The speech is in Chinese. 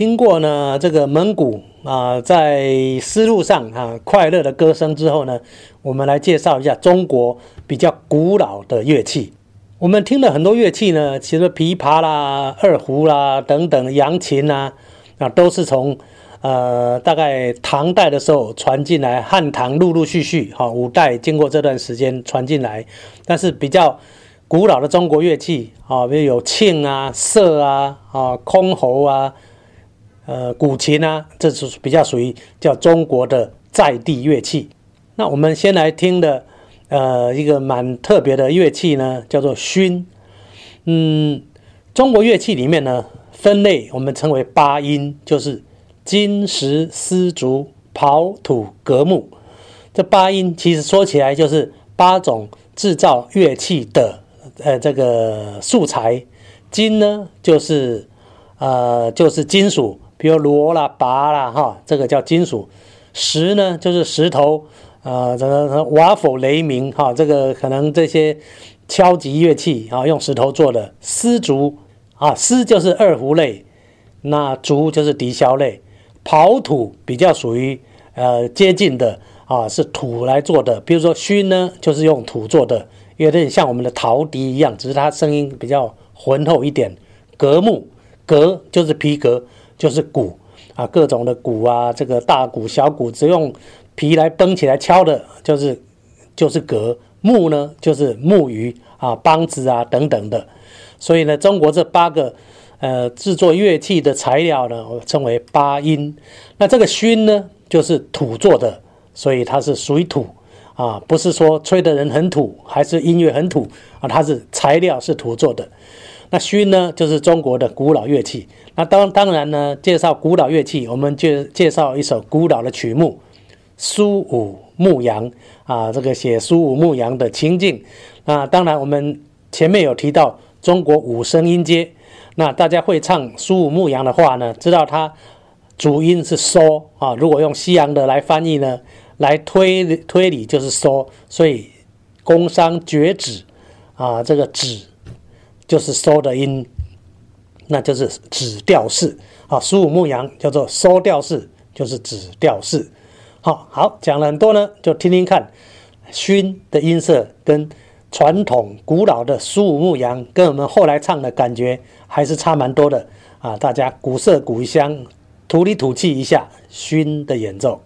听过呢这个蒙古啊，在丝路上啊快乐的歌声之后呢，我们来介绍一下中国比较古老的乐器。我们听了很多乐器呢，其实琵琶啦、二胡啦等等，扬琴啦，啊都是从呃大概唐代的时候传进来，汉唐陆陆续续哈，五代经过这段时间传进来，但是比较。古老的中国乐器啊，比如有磬啊、瑟啊、啊箜篌啊、呃古琴啊，这是比较属于叫中国的在地乐器。那我们先来听的，呃，一个蛮特别的乐器呢，叫做埙。嗯，中国乐器里面呢，分类我们称为八音，就是金、石、丝、竹、刨、土、革、木。这八音其实说起来就是八种制造乐器的。呃，这个素材金呢，就是呃，就是金属，比如螺啦、拔啦，哈，这个叫金属。石呢，就是石头，呃，这个瓦否雷鸣，哈，这个可能这些敲击乐器啊，用石头做的。丝竹啊，丝就是二胡类，那竹就是笛箫类。刨土比较属于呃接近的啊，是土来做的，比如说埙呢，就是用土做的。有点像我们的陶笛一样，只是它声音比较浑厚一点。革木，革就是皮革，就是鼓啊，各种的鼓啊，这个大鼓、小鼓，只用皮来绷起来敲的，就是就是革。木呢，就是木鱼啊、梆子啊等等的。所以呢，中国这八个呃制作乐器的材料呢，我称为八音。那这个埙呢，就是土做的，所以它是属于土。啊，不是说吹的人很土，还是音乐很土啊？它是材料是土做的。那埙呢，就是中国的古老乐器。那当当然呢，介绍古老乐器，我们就介绍一首古老的曲目《苏武牧羊》啊，这个写苏武牧羊的情境。那当然，我们前面有提到中国五声音阶。那大家会唱苏武牧羊的话呢，知道它主音是嗦啊。如果用西洋的来翻译呢？来推推理就是嗦，所以工商绝止啊，这个止就是收的音，那就是指调式啊。苏武牧羊叫做收调式，就是指调式。好好讲了很多呢，就听听看，埙的音色跟传统古老的苏武牧羊，跟我们后来唱的感觉还是差蛮多的啊。大家鼓瑟鼓一香，土里土气一下，埙的演奏。